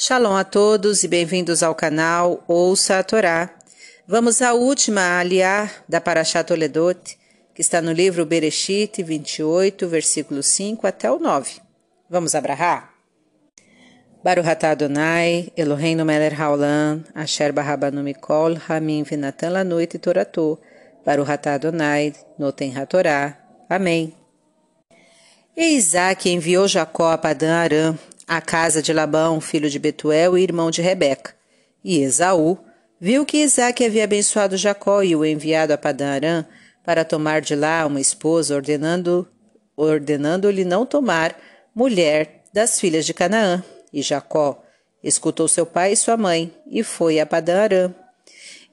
Shalom a todos e bem-vindos ao canal Ouça a Torá. Vamos à última aliá da Parashat Toledot, que está no livro Bereshit 28, versículo 5 até o 9. Vamos abrahar? Baruch atah Adonai, Eloheinu melech haolam, asher barabanu mikol, hamim venatan lanoit torato, Baruch atah Adonai, noten hatorá. Amém. E Isaac enviou Jacó a Padã Aram, a casa de Labão, filho de Betuel e irmão de Rebeca. E Esaú viu que Isaac havia abençoado Jacó e o enviado a Padan para tomar de lá uma esposa, ordenando ordenando-lhe não tomar mulher das filhas de Canaã. E Jacó escutou seu pai e sua mãe e foi a Padan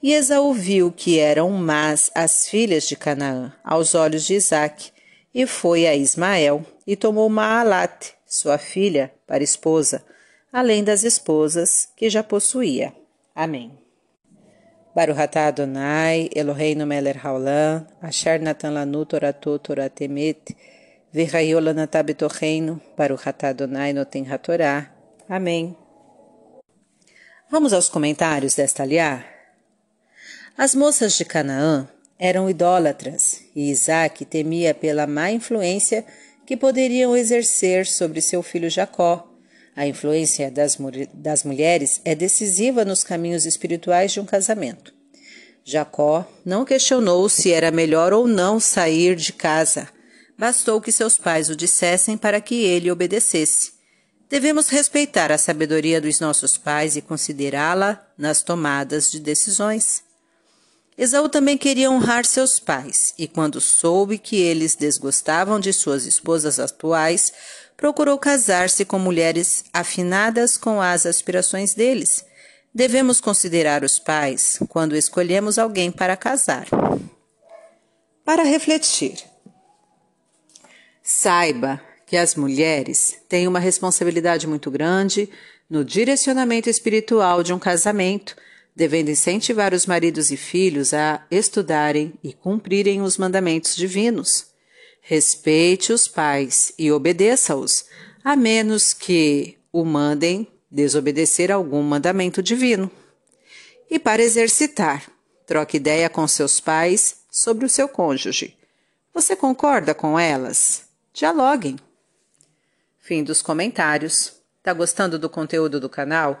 E Esaú viu que eram más as filhas de Canaã aos olhos de Isaac e foi a Ismael e tomou Maalat, sua filha, para esposa, além das esposas que já possuía. Amém. Baruch atah Adonai, Eloheinu melech haolam, asher natan lanu torato toratemet, v'chayolanatah betocheinu, Baruch atah Adonai noten hatorá. Amém. Vamos aos comentários desta aliá? As moças de Canaã eram idólatras e Isaac temia pela má influência que poderiam exercer sobre seu filho Jacó. A influência das, das mulheres é decisiva nos caminhos espirituais de um casamento. Jacó não questionou se era melhor ou não sair de casa. Bastou que seus pais o dissessem para que ele obedecesse. Devemos respeitar a sabedoria dos nossos pais e considerá-la nas tomadas de decisões. Esaú também queria honrar seus pais, e quando soube que eles desgostavam de suas esposas atuais, procurou casar-se com mulheres afinadas com as aspirações deles. Devemos considerar os pais quando escolhemos alguém para casar. Para refletir. Saiba que as mulheres têm uma responsabilidade muito grande no direcionamento espiritual de um casamento devendo incentivar os maridos e filhos a estudarem e cumprirem os mandamentos divinos. Respeite os pais e obedeça-os, a menos que o mandem desobedecer algum mandamento divino. E para exercitar, troque ideia com seus pais sobre o seu cônjuge. Você concorda com elas? Dialoguem. Fim dos comentários. Tá gostando do conteúdo do canal?